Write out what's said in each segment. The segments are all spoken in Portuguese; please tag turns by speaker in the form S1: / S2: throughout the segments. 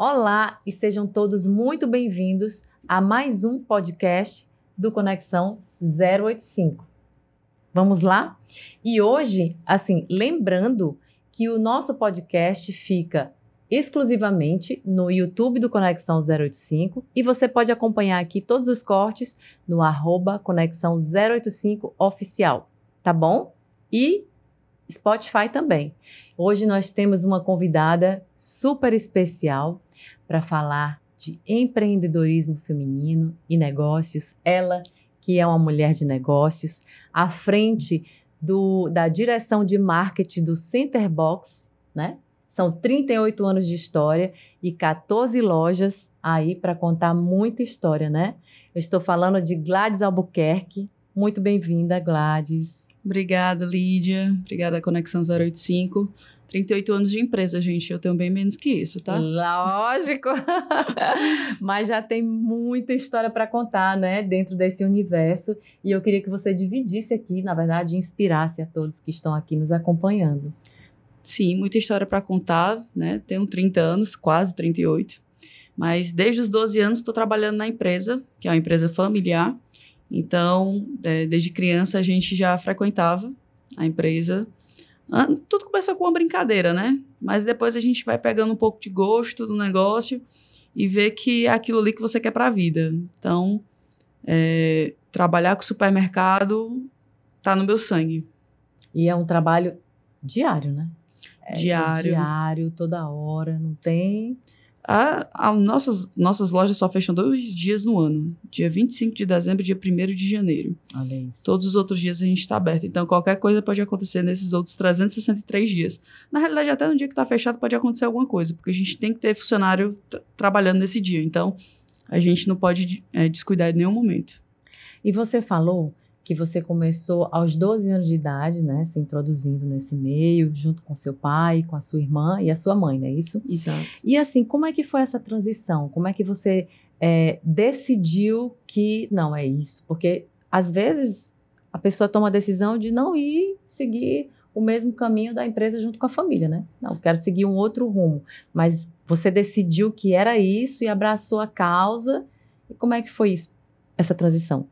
S1: Olá e sejam todos muito bem-vindos a mais um podcast do Conexão 085. Vamos lá? E hoje, assim, lembrando que o nosso podcast fica exclusivamente no YouTube do Conexão 085 e você pode acompanhar aqui todos os cortes no arroba Conexão 085 oficial, tá bom? E Spotify também. Hoje nós temos uma convidada super especial para falar de empreendedorismo feminino e negócios. Ela, que é uma mulher de negócios, à frente do, da direção de marketing do Centerbox, né? São 38 anos de história e 14 lojas aí para contar muita história, né? Eu estou falando de Gladys Albuquerque. Muito bem-vinda, Gladys.
S2: Obrigada, Lídia. Obrigada, Conexão 085. 38 anos de empresa, gente. Eu tenho bem menos que isso, tá?
S1: Lógico! Mas já tem muita história para contar, né? Dentro desse universo. E eu queria que você dividisse aqui, na verdade, inspirasse a todos que estão aqui nos acompanhando.
S2: Sim, muita história para contar, né? Tenho 30 anos, quase 38. Mas desde os 12 anos estou trabalhando na empresa, que é uma empresa familiar. Então, é, desde criança a gente já frequentava a empresa. Tudo começou com uma brincadeira, né? Mas depois a gente vai pegando um pouco de gosto do negócio e vê que é aquilo ali que você quer para a vida. Então, é, trabalhar com supermercado tá no meu sangue.
S1: E é um trabalho diário, né?
S2: É, diário.
S1: É diário, toda hora, não tem.
S2: A, a, nossas, nossas lojas só fecham dois dias no ano. Dia 25 de dezembro e dia 1 de janeiro. Todos os outros dias a gente está aberto. Então, qualquer coisa pode acontecer nesses outros 363 dias. Na realidade, até no dia que está fechado pode acontecer alguma coisa, porque a gente tem que ter funcionário trabalhando nesse dia. Então, a gente não pode é, descuidar em nenhum momento.
S1: E você falou que você começou aos 12 anos de idade, né, se introduzindo nesse meio, junto com seu pai, com a sua irmã e a sua mãe, não é isso?
S2: Exato.
S1: E assim, como é que foi essa transição? Como é que você é, decidiu que não é isso? Porque às vezes a pessoa toma a decisão de não ir seguir o mesmo caminho da empresa junto com a família, né? Não, quero seguir um outro rumo. Mas você decidiu que era isso e abraçou a causa. E como é que foi isso, essa transição?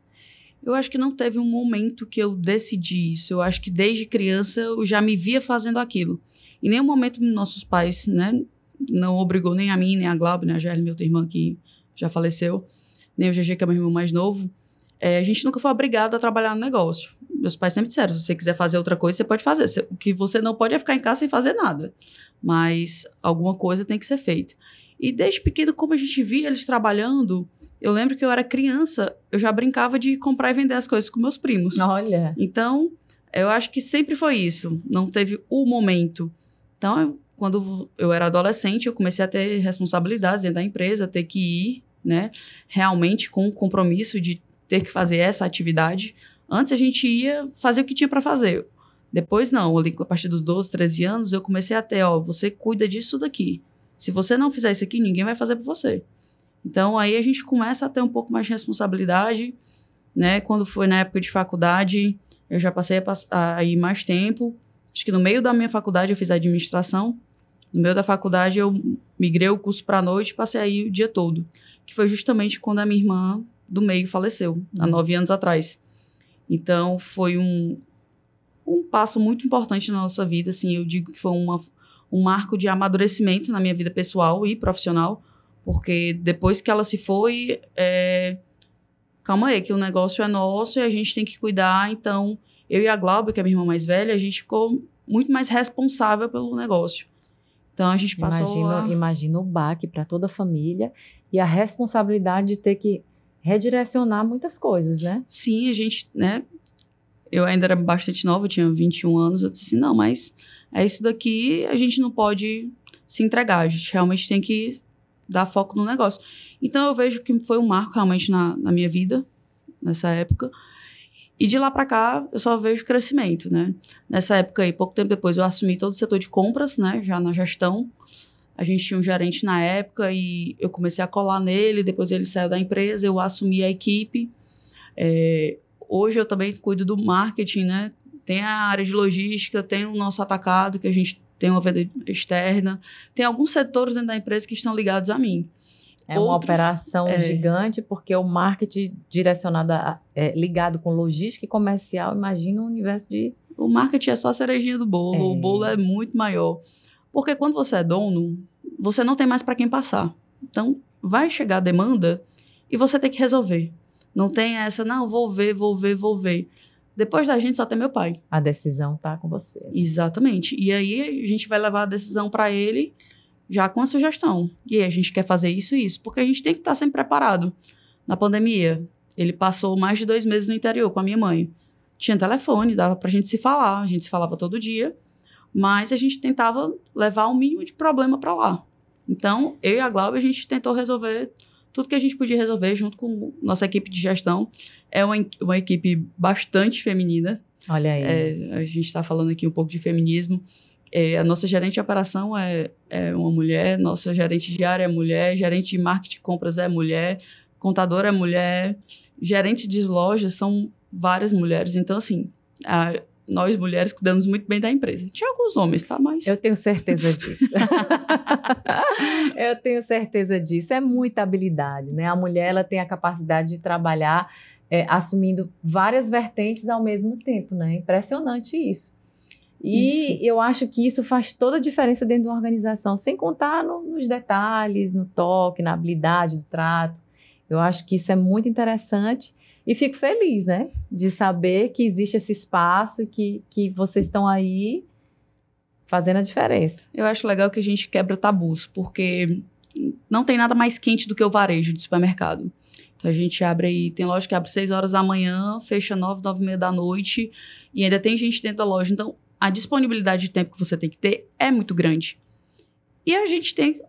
S2: Eu acho que não teve um momento que eu decidi isso. Eu acho que desde criança eu já me via fazendo aquilo. Em nenhum momento nossos pais, né, não obrigou nem a mim, nem a Glauber, nem a Gelli, minha outra irmã que já faleceu, nem o GG, que é meu irmão mais novo. É, a gente nunca foi obrigado a trabalhar no negócio. Meus pais sempre disseram: se você quiser fazer outra coisa, você pode fazer. O que você não pode é ficar em casa sem fazer nada. Mas alguma coisa tem que ser feita. E desde pequeno, como a gente via eles trabalhando, eu lembro que eu era criança, eu já brincava de comprar e vender as coisas com meus primos.
S1: Olha.
S2: Então, eu acho que sempre foi isso. Não teve o momento. Então, eu, quando eu era adolescente, eu comecei a ter responsabilidades dentro da empresa, ter que ir, né, realmente com o compromisso de ter que fazer essa atividade. Antes a gente ia fazer o que tinha para fazer. Depois não, ali a partir dos 12, 13 anos, eu comecei a ter, ó, você cuida disso daqui. Se você não fizer isso aqui, ninguém vai fazer por você. Então aí a gente começa a ter um pouco mais de responsabilidade, né? Quando foi na época de faculdade, eu já passei a, a ir mais tempo. Acho que no meio da minha faculdade eu fiz administração. No meio da faculdade eu migrei o curso para a noite e passei aí o dia todo. Que foi justamente quando a minha irmã do meio faleceu, uhum. há nove anos atrás. Então foi um, um passo muito importante na nossa vida. Assim, eu digo que foi uma, um marco de amadurecimento na minha vida pessoal e profissional, porque depois que ela se foi, é... calma aí, que o negócio é nosso e a gente tem que cuidar. Então, eu e a Glauber, que é a minha irmã mais velha, a gente ficou muito mais responsável pelo negócio. Então, a gente passou
S1: imagina, a... Imagina o baque para toda a família e a responsabilidade de ter que redirecionar muitas coisas, né?
S2: Sim, a gente, né? Eu ainda era bastante nova, tinha 21 anos. Eu disse assim, não, mas é isso daqui, a gente não pode se entregar. A gente realmente tem que dar foco no negócio. Então eu vejo que foi um marco realmente na, na minha vida, nessa época. E de lá para cá, eu só vejo crescimento, né? Nessa época aí, pouco tempo depois, eu assumi todo o setor de compras, né? Já na gestão. A gente tinha um gerente na época e eu comecei a colar nele. Depois ele saiu da empresa, eu assumi a equipe. É, hoje eu também cuido do marketing, né? Tem a área de logística, tem o nosso atacado, que a gente tem uma venda externa, tem alguns setores dentro da empresa que estão ligados a mim.
S1: É uma operação é, gigante, porque o marketing direcionado, a, é, ligado com logística e comercial, imagina um universo de...
S2: O marketing é só a cerejinha do bolo, é. o bolo é muito maior. Porque quando você é dono, você não tem mais para quem passar. Então, vai chegar a demanda e você tem que resolver. Não tem essa, não, vou ver, vou ver, vou ver. Depois da gente só tem meu pai.
S1: A decisão tá com você.
S2: Exatamente. E aí a gente vai levar a decisão para ele já com a sugestão. E aí a gente quer fazer isso e isso, porque a gente tem que estar tá sempre preparado. Na pandemia, ele passou mais de dois meses no interior com a minha mãe. Tinha telefone, dava pra gente se falar, a gente se falava todo dia, mas a gente tentava levar o mínimo de problema para lá. Então, eu e a Glauber, a gente tentou resolver tudo que a gente podia resolver junto com nossa equipe de gestão. É uma, uma equipe bastante feminina.
S1: Olha aí.
S2: É, a gente está falando aqui um pouco de feminismo. É, a nossa gerente de operação é, é uma mulher, nossa gerente de área é mulher, gerente de marketing e compras é mulher, contadora é mulher, gerente de lojas são várias mulheres. Então, assim, a, nós mulheres cuidamos muito bem da empresa. Tinha alguns homens, tá? Mas.
S1: Eu tenho certeza disso. Eu tenho certeza disso. É muita habilidade, né? A mulher ela tem a capacidade de trabalhar é, assumindo várias vertentes ao mesmo tempo, né? Impressionante isso. E isso. eu acho que isso faz toda a diferença dentro de uma organização, sem contar no, nos detalhes, no toque, na habilidade do trato. Eu acho que isso é muito interessante e fico feliz, né, de saber que existe esse espaço, que, que vocês estão aí fazendo a diferença.
S2: Eu acho legal que a gente quebra tabus, porque não tem nada mais quente do que o varejo de supermercado. Então a gente abre aí, tem loja que abre 6 horas da manhã, fecha 9, 9 e meia da noite, e ainda tem gente dentro da loja. Então a disponibilidade de tempo que você tem que ter é muito grande. E a gente tem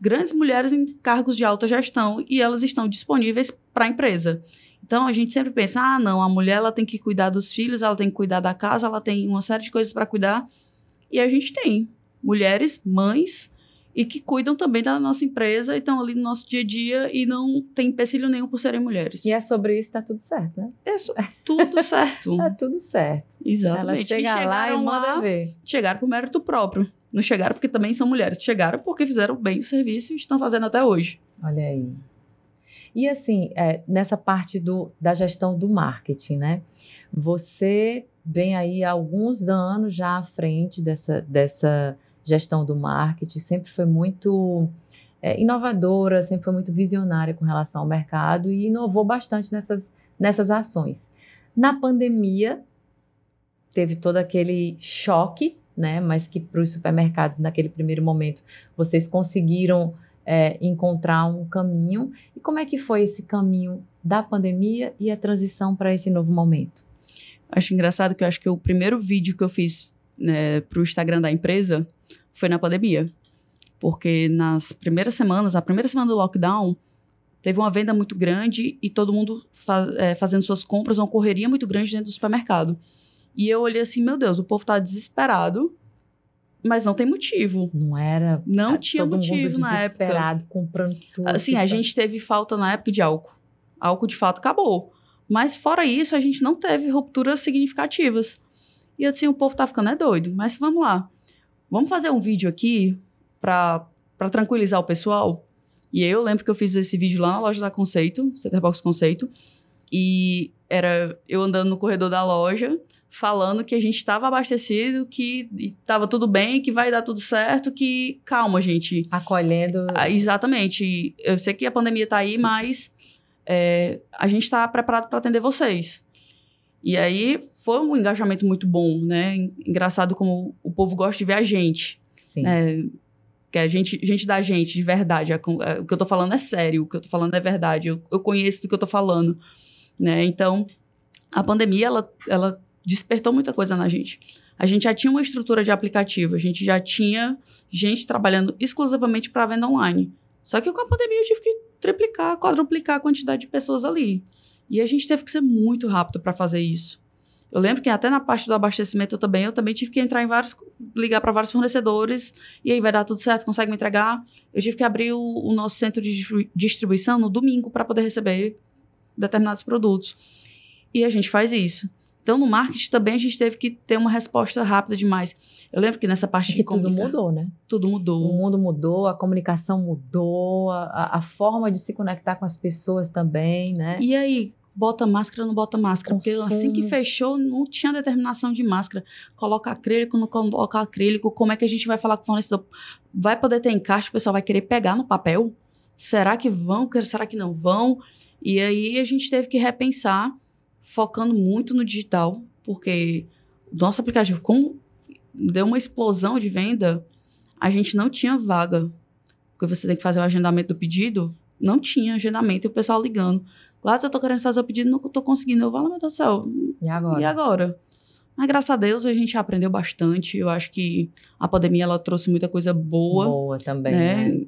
S2: grandes mulheres em cargos de alta gestão e elas estão disponíveis para a empresa. Então a gente sempre pensa: ah, não, a mulher ela tem que cuidar dos filhos, ela tem que cuidar da casa, ela tem uma série de coisas para cuidar. E a gente tem mulheres, mães, e que cuidam também da nossa empresa e estão ali no nosso dia a dia e não tem empecilho nenhum por serem mulheres.
S1: E é sobre isso, tá tudo certo, né?
S2: É tudo certo.
S1: tá tudo certo.
S2: Exatamente.
S1: Ela chega lá e manda lá, ver.
S2: Chegaram por mérito próprio. Não chegaram porque também são mulheres. Chegaram porque fizeram bem o serviço e estão fazendo até hoje.
S1: Olha aí. E assim, é, nessa parte do, da gestão do marketing, né? Você vem aí há alguns anos já à frente dessa, dessa gestão do marketing, sempre foi muito é, inovadora, sempre foi muito visionária com relação ao mercado e inovou bastante nessas, nessas ações. Na pandemia, teve todo aquele choque, né? Mas que para os supermercados, naquele primeiro momento, vocês conseguiram é, encontrar um caminho. E como é que foi esse caminho da pandemia e a transição para esse novo momento?
S2: Acho engraçado que eu acho que o primeiro vídeo que eu fiz né, para o Instagram da empresa foi na pandemia. Porque nas primeiras semanas, a primeira semana do lockdown, teve uma venda muito grande e todo mundo faz, é, fazendo suas compras, uma correria muito grande dentro do supermercado. E eu olhei assim, meu Deus, o povo está desesperado, mas não tem motivo.
S1: Não era.
S2: Não tinha motivo na época.
S1: comprando tudo.
S2: Assim, a gente teve falta na época de álcool. Álcool de fato acabou. Mas fora isso, a gente não teve rupturas significativas. E assim, o povo tá ficando é doido. Mas vamos lá. Vamos fazer um vídeo aqui para tranquilizar o pessoal. E eu lembro que eu fiz esse vídeo lá na loja da Conceito, Centerbox Conceito. E era eu andando no corredor da loja falando que a gente estava abastecido, que estava tudo bem, que vai dar tudo certo, que calma, gente.
S1: Acolhendo.
S2: Ah, exatamente. Eu sei que a pandemia está aí, mas é, a gente está preparado para atender vocês. E aí foi um engajamento muito bom, né? Engraçado como o povo gosta de ver a gente.
S1: Sim. É,
S2: que a gente, gente da gente, de verdade. É, o que eu tô falando é sério, o que eu tô falando é verdade. Eu, eu conheço do que eu tô falando, né? Então, a pandemia, ela, ela despertou muita coisa na gente. A gente já tinha uma estrutura de aplicativo, a gente já tinha gente trabalhando exclusivamente para venda online. Só que com a pandemia eu tive que triplicar, quadruplicar a quantidade de pessoas ali. E a gente teve que ser muito rápido para fazer isso. Eu lembro que até na parte do abastecimento eu também, eu também tive que entrar em vários, ligar para vários fornecedores, e aí vai dar tudo certo, consegue me entregar. Eu tive que abrir o, o nosso centro de distribuição no domingo para poder receber determinados produtos. E a gente faz isso. Então, no marketing também a gente teve que ter uma resposta rápida demais. Eu lembro que nessa parte
S1: É que tudo mudou, né?
S2: Tudo
S1: O
S2: mudou.
S1: mundo mudou, a comunicação mudou, a, a forma de se conectar com as pessoas também, né?
S2: E aí, bota máscara ou não bota máscara? Porque assim que
S1: Consumo.
S2: fechou, não tinha determinação de máscara. Coloca acrílico, não coloca acrílico. Como é que a gente vai falar com o fornecedor? Vai poder ter encaixe, o pessoal vai querer pegar no papel? Será que vão? Será que não vão? E aí a gente teve que repensar, focando muito no digital, porque o nosso aplicativo, como deu uma explosão de venda, a gente não tinha vaga. Porque você tem que fazer o agendamento do pedido, não tinha agendamento e o pessoal ligando. Claro, eu tô querendo fazer o pedido, não tô conseguindo. Eu falo, meu Deus do céu,
S1: E agora?
S2: e agora? Mas graças a Deus a gente aprendeu bastante. Eu acho que a pandemia ela trouxe muita coisa boa,
S1: Boa também,
S2: né?
S1: né?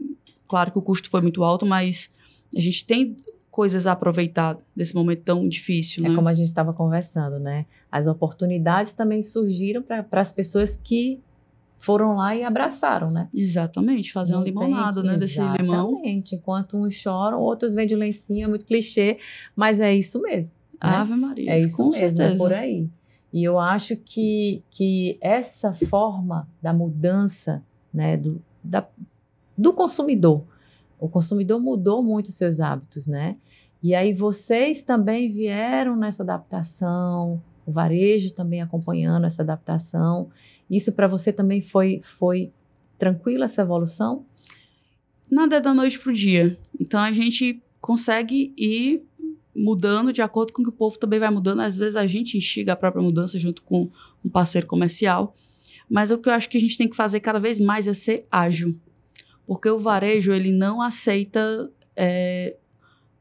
S2: Claro que o custo foi muito alto, mas a gente tem coisas a aproveitar desse momento tão difícil,
S1: É
S2: né?
S1: como a gente estava conversando, né? As oportunidades também surgiram para as pessoas que foram lá e abraçaram, né?
S2: Exatamente, fazer uma limonada, né, desse limão.
S1: Exatamente. Enquanto uns choram, outros vendem lencinho, é muito clichê, mas é isso mesmo. né?
S2: Ave Maria,
S1: É isso
S2: com
S1: mesmo,
S2: certeza.
S1: é por aí. E eu acho que, que essa forma da mudança né, do, da, do consumidor, o consumidor mudou muito seus hábitos, né? E aí vocês também vieram nessa adaptação, o varejo também acompanhando essa adaptação. Isso para você também foi, foi tranquila essa evolução?
S2: Nada é da noite pro dia. Então a gente consegue ir mudando de acordo com que o povo também vai mudando. Às vezes a gente instiga a própria mudança junto com um parceiro comercial. Mas o que eu acho que a gente tem que fazer cada vez mais é ser ágil. Porque o varejo, ele não aceita é,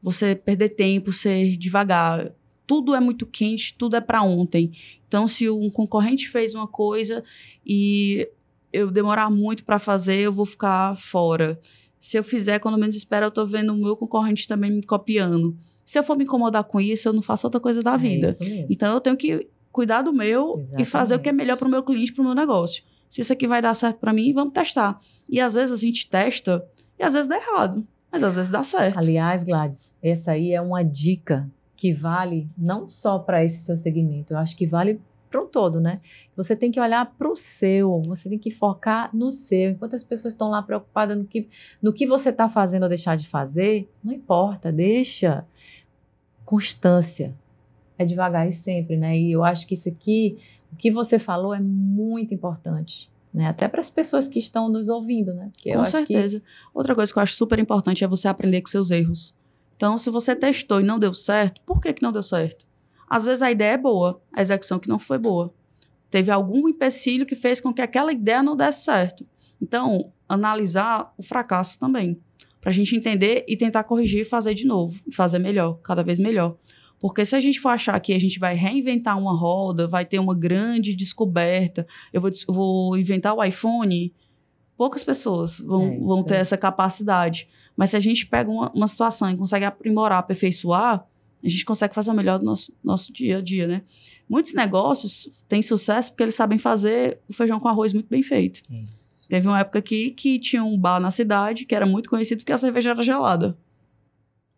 S2: você perder tempo, ser devagar. Tudo é muito quente, tudo é para ontem. Então, se um concorrente fez uma coisa e eu demorar muito para fazer, eu vou ficar fora. Se eu fizer, quando menos espera, eu tô vendo o meu concorrente também me copiando. Se eu for me incomodar com isso, eu não faço outra coisa da
S1: É
S2: vida. Então eu tenho que cuidar do meu e fazer o que é
S1: Exatamente.
S2: melhor para o meu cliente, para o meu negócio. Se isso aqui vai dar certo para mim, vamos testar. E às vezes a gente testa e às vezes dá errado, mas às vezes dá certo.
S1: Aliás, Gladys, essa aí é uma dica que vale não só para esse seu segmento, eu acho que vale para um todo, né? Você tem que olhar para o seu, você tem que focar no seu. Enquanto as pessoas estão lá preocupadas no que, no que você está fazendo ou deixar de fazer, não importa, deixa. Constância. É devagar e sempre, né? E eu acho que isso aqui, o que você falou é muito importante. Né? Até para as pessoas que estão nos ouvindo, né? Porque
S2: Com
S1: acho que
S2: certeza. Outra coisa que eu acho super importante é você aprender com seus erros. Então, se você testou e não deu certo, por que, que não deu certo? Às vezes a ideia é boa, a execução que não foi boa. Teve algum empecilho que fez com que aquela ideia não desse certo. Então, analisar o fracasso também. Para a gente entender e tentar corrigir e fazer de novo. E fazer melhor, cada vez melhor. Porque se a gente for achar que a gente vai reinventar uma roda, vai ter uma grande descoberta, eu vou, vou inventar o iPhone, poucas pessoas vão,
S1: É,
S2: vão ter
S1: aí.
S2: essa capacidade. Mas se a gente pega uma, uma situação e consegue aprimorar, aperfeiçoar, a gente consegue fazer o melhor do nosso, nosso dia a dia, né? Muitos negócios têm sucesso porque eles sabem fazer o feijão com arroz muito bem feito.
S1: Isso.
S2: Teve uma época aqui que tinha um bar na cidade que era muito conhecido porque a cerveja era gelada.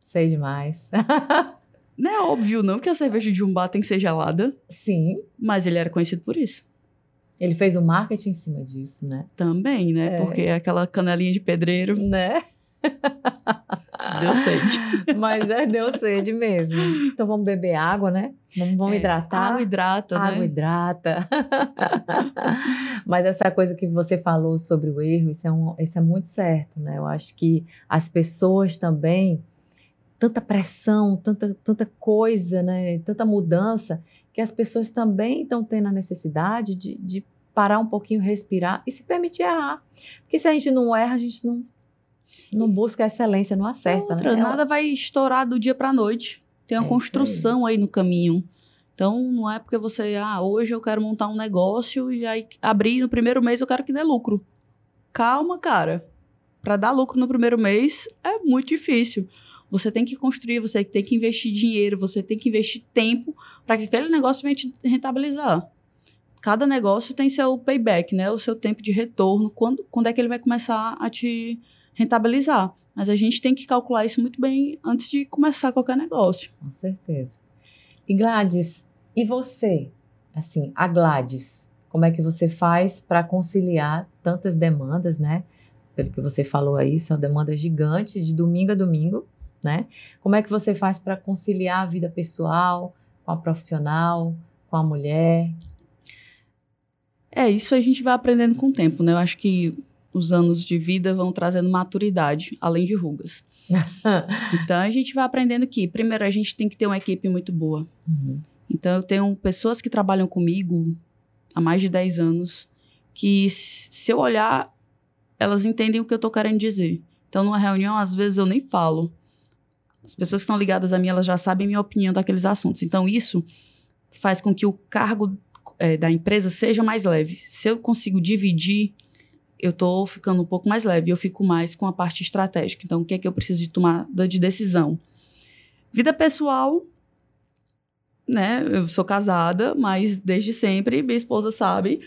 S1: Sei demais.
S2: Não é óbvio, não, que a cerveja de um bar tem que ser gelada,
S1: Sim,
S2: mas ele era conhecido por isso.
S1: ele fez o marketing em cima disso, né?
S2: Também, né?
S1: É.
S2: Porque é aquela canelinha de pedreiro
S1: Né?
S2: deu sede.
S1: Mas é, deu sede mesmo. Então vamos beber água, né? Vamos, vamos
S2: É,
S1: hidratar.
S2: Água hidrata,
S1: Água
S2: né?
S1: hidrata. Mas essa coisa que você falou sobre o erro, isso é, um, isso é muito certo, né? Eu acho que as pessoas também, tanta pressão, tanta, tanta coisa, né? Tanta mudança, que as pessoas também estão tendo a necessidade de, de parar um pouquinho, respirar e se permitir errar. Porque se a gente não erra, a gente não, não busca a excelência, não acerta,
S2: Outra,
S1: né?
S2: nada vai estourar do dia para noite. Tem uma
S1: É isso aí.
S2: construção aí no caminho. Então, não é porque você, ah, hoje eu quero montar um negócio e aí abrir no primeiro mês eu quero que dê lucro. Calma, cara. Para dar lucro no primeiro mês é muito difícil. Você tem que construir, você tem que investir dinheiro, você tem que investir tempo para que aquele negócio venha te rentabilizar. Cada negócio tem seu payback, né? O seu tempo de retorno, quando, quando é que ele vai começar a te rentabilizar. Mas a gente tem que calcular isso muito bem antes de começar qualquer negócio.
S1: Com certeza. E Gladys, E você, assim, a Gladys, como é que você faz para conciliar tantas demandas, né? Pelo que você falou aí, são demandas gigantes de domingo a domingo, né? Como é que você faz para conciliar a vida pessoal com a profissional, com a mulher?
S2: É, isso a gente vai aprendendo com o tempo, né? Eu acho que os anos de vida vão trazendo maturidade, além de rugas. então a gente vai aprendendo que, primeiro, a gente tem que ter uma equipe muito boa. Uhum. Então eu tenho pessoas que trabalham comigo há mais de 10 anos que, se eu olhar, elas entendem o que eu estou querendo dizer. Então, numa reunião, às vezes eu nem falo. As pessoas que estão ligadas a mim, elas já sabem minha opinião daqueles assuntos. Então, isso faz com que o cargo é, da empresa seja mais leve. Se eu consigo dividir, eu estou ficando um pouco mais leve. Eu fico mais com a parte estratégica. Então, o que é que eu preciso de tomar de decisão? Vida pessoal, né? Eu sou casada, mas desde sempre minha esposa sabe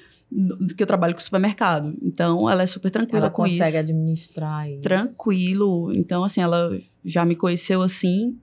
S2: que eu trabalho com supermercado. Então, ela é super tranquila
S1: ela
S2: com isso.
S1: Ela consegue administrar isso.
S2: Tranquilo. Então, assim, ela já me conheceu assim.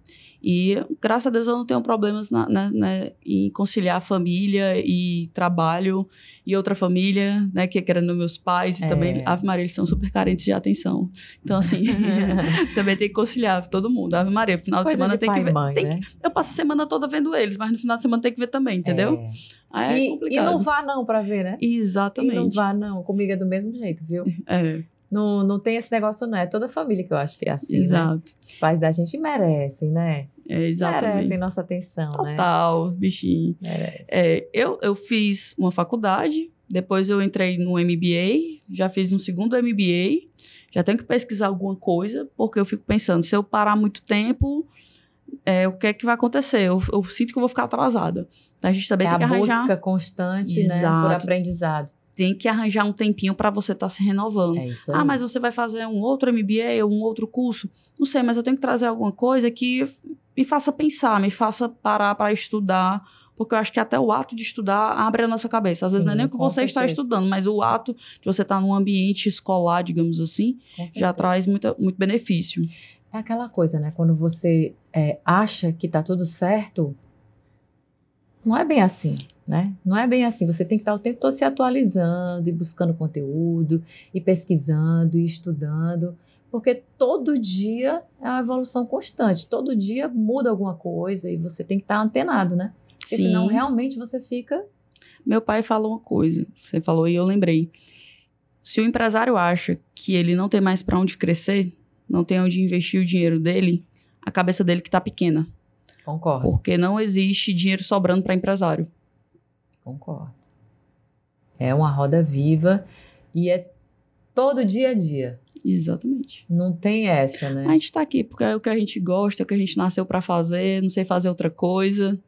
S2: E, graças a Deus, eu não tenho problemas na, na, na, em conciliar família e trabalho e outra família, né, que é querendo meus pais e é. também, Ave Maria, eles são super carentes de atenção. Então, assim, também tem que conciliar todo mundo. Ave Maria, no final
S1: Coisa
S2: de semana
S1: de
S2: tem que ver.
S1: Mãe,
S2: tem
S1: né?
S2: que, eu passo a semana toda vendo eles, mas no final de semana tem que ver também, entendeu?
S1: É.
S2: Aí é
S1: e, e não vá não pra ver, né?
S2: Exatamente.
S1: E não vá não. Comigo é do mesmo jeito, viu?
S2: É.
S1: Não, não tem esse negócio, não. É toda família que eu acho que é assim,
S2: Exato.
S1: né? Os pais da gente merecem, né?
S2: É, exatamente.
S1: Merecem nossa atenção, né?
S2: Total, os bichinhos. É, eu, eu fiz uma faculdade, depois eu entrei no MBA, já fiz um segundo MBA, já tenho que pesquisar alguma coisa, porque eu fico pensando, se eu parar muito tempo, é, o que é que vai acontecer? Eu, eu sinto que eu vou ficar atrasada. Então a gente também
S1: É
S2: tem que
S1: a
S2: arranjar.
S1: busca constante, né? Por
S2: Exato.
S1: aprendizado.
S2: Tem que arranjar um tempinho para você estar se renovando.
S1: É isso aí.
S2: Ah, mas você vai fazer um outro MBA ou um outro curso? Não sei, mas eu tenho que trazer alguma coisa que me faça pensar, me faça parar para estudar, porque eu acho que até o ato de estudar abre a nossa cabeça. Às vezes não é
S1: Sim,
S2: nem o que você está
S1: certeza.
S2: estudando, mas o ato de você estar num ambiente escolar, digamos assim, já traz muita, muito benefício.
S1: É aquela coisa, né? Quando você é, acha que tá tudo certo, não é bem assim, né? Não é bem assim. Você tem que estar o tempo todo se atualizando e buscando conteúdo, e pesquisando e estudando, porque todo dia é uma evolução constante. Todo dia muda alguma coisa e você tem que estar antenado, né? Porque senão realmente você fica.
S2: Meu pai falou uma coisa, você falou e eu lembrei. Se o empresário acha que ele não tem mais para onde crescer, não tem onde investir o dinheiro dele, a cabeça dele que tá pequena.
S1: Concordo,
S2: Porque não existe dinheiro sobrando para empresário.
S1: concordo. É uma roda viva e é todo dia a dia.
S2: Exatamente.
S1: Não tem essa, né?
S2: A gente tá aqui porque é o que a gente gosta, é o que a gente nasceu para fazer, não sei fazer outra coisa.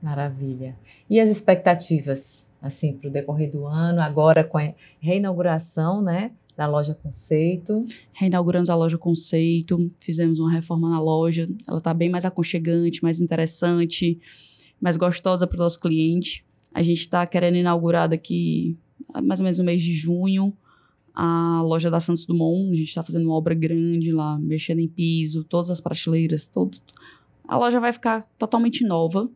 S1: Maravilha. E as expectativas, assim, para o decorrer do ano, agora com a reinauguração, né, da loja Conceito.
S2: Reinauguramos a loja Conceito, fizemos uma reforma na loja. Ela tá bem mais aconchegante, mais interessante, mais gostosa para o nosso cliente. A gente está querendo inaugurar daqui mais ou menos no mês de junho a loja da Santos Dumont. A gente está fazendo uma obra grande lá, mexendo em piso, todas as prateleiras, todo. A loja vai ficar totalmente nova,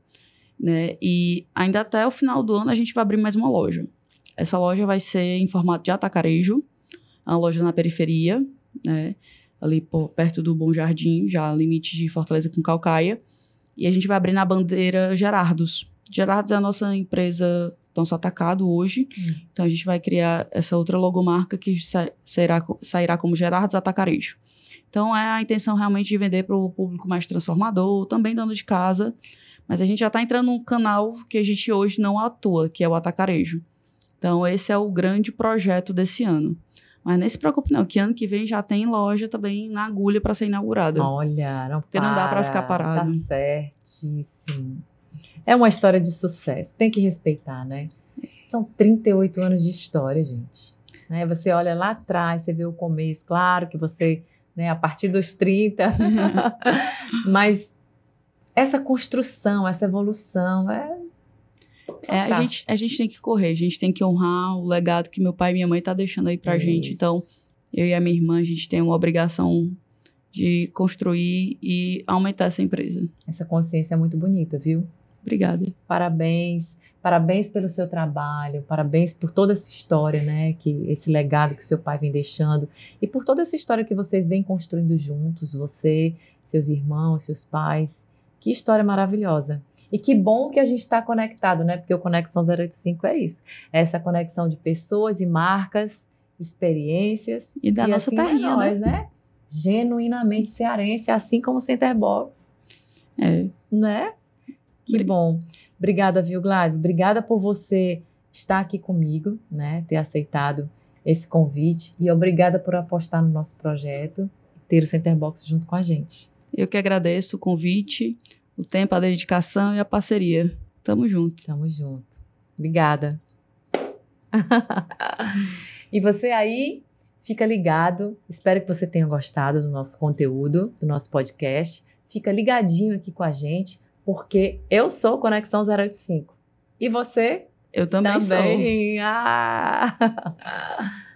S2: né? E ainda até o final do ano a gente vai abrir mais uma loja. Essa loja vai ser em formato de atacarejo, é uma loja na periferia, né? Ali por, perto do Bom Jardim, já limite de Fortaleza com Calcaia. E a gente vai abrir na bandeira Gerardos. Gerardos é a nossa empresa nosso atacado hoje.
S1: Hum.
S2: Então a gente vai criar essa outra logomarca que sa sairá, sairá como Gerardos Atacarejo. Então é a intenção realmente de vender para o público mais transformador, também dono de casa. Mas a gente já está entrando num canal que a gente hoje não atua, que é o atacarejo. Então esse é o grande projeto desse ano. Mas nem se preocupe não, que ano que vem já tem loja também na agulha para ser inaugurada.
S1: Olha, não
S2: Porque não dá
S1: para,
S2: ficar parado.
S1: Tá certíssimo. É uma história de sucesso, tem que respeitar, né? São 38 anos de história, gente. Né? Você olha lá atrás, você vê o começo, claro que você, né, a partir dos 30, mas essa construção, essa evolução é
S2: É, a, gente, a gente tem que correr, a gente tem que honrar o legado que meu pai e minha mãe tá deixando aí pra gente.
S1: Isso.
S2: Então, eu e a minha irmã, a gente tem uma obrigação de construir e aumentar essa empresa.
S1: Essa consciência é muito bonita, viu?
S2: Obrigada.
S1: Parabéns. Parabéns pelo seu trabalho, parabéns por toda essa história, né, que esse legado que seu pai vem deixando e por toda essa história que vocês vêm construindo juntos, você, seus irmãos, seus pais. Que história maravilhosa. E que bom que a gente está conectado, né? Porque o Conexão 085 é isso. É essa conexão de pessoas e marcas, experiências.
S2: E da
S1: e
S2: nossa
S1: assim
S2: terrinha,
S1: é nós,
S2: né?
S1: né? Genuinamente cearense, assim como o Centerbox,
S2: É.
S1: né? Que bom. Obrigada, viu, Gladys? Obrigada por você estar aqui comigo, né? Ter aceitado esse convite. E obrigada por apostar no nosso projeto ter o Centerbox junto com a gente.
S2: Eu que agradeço o convite, o tempo, a dedicação e a parceria. Tamo junto.
S1: Tamo junto. Obrigada. e você aí, fica ligado. Espero que você tenha gostado do nosso conteúdo, do nosso podcast. Fica ligadinho aqui com a gente, porque eu sou Conexão 085. E você
S2: Eu também, sou.
S1: também. Ah!